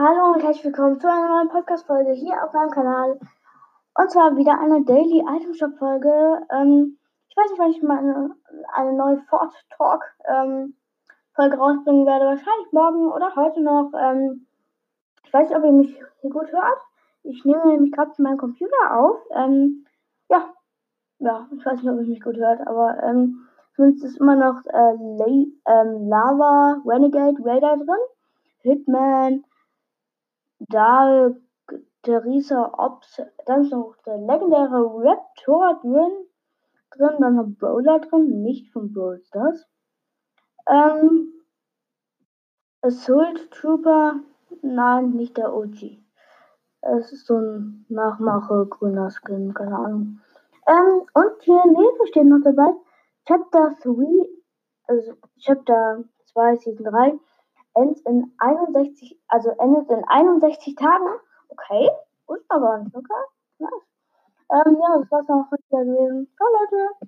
Hallo und herzlich willkommen zu einer neuen Podcast-Folge hier auf meinem Kanal. Und zwar wieder eine Daily Item Shop Folge. Ähm, ich weiß nicht, wann ich mal eine, eine neue Fort Talk ähm, rausbringen werde. Wahrscheinlich morgen oder heute noch. Ähm, ich weiß nicht, ob ihr mich hier gut hört. Ich nehme nämlich gerade zu meinem Computer auf. Ähm, ja, ja, ich weiß nicht, ob ihr mich gut hört, aber ähm, zumindest ist immer noch äh, ähm, Lava Renegade Raider drin. Hitman, da Theresa Ops, dann ist noch der legendäre Raptor drin, drin, dann noch Brawler drin, nicht von Brawl. Ähm, Assault Trooper, nein, nicht der OG. Es ist so ein Nachmache grüner Skin, keine Ahnung. Ähm, und hier neben steht noch dabei Chapter 3, also Chapter 2, Season 3, endet in 61, also endet in 61 Tagen. Okay, gut, aber okay, nice. Ähm, ja, das war's auch heute gewesen. Ciao, Leute.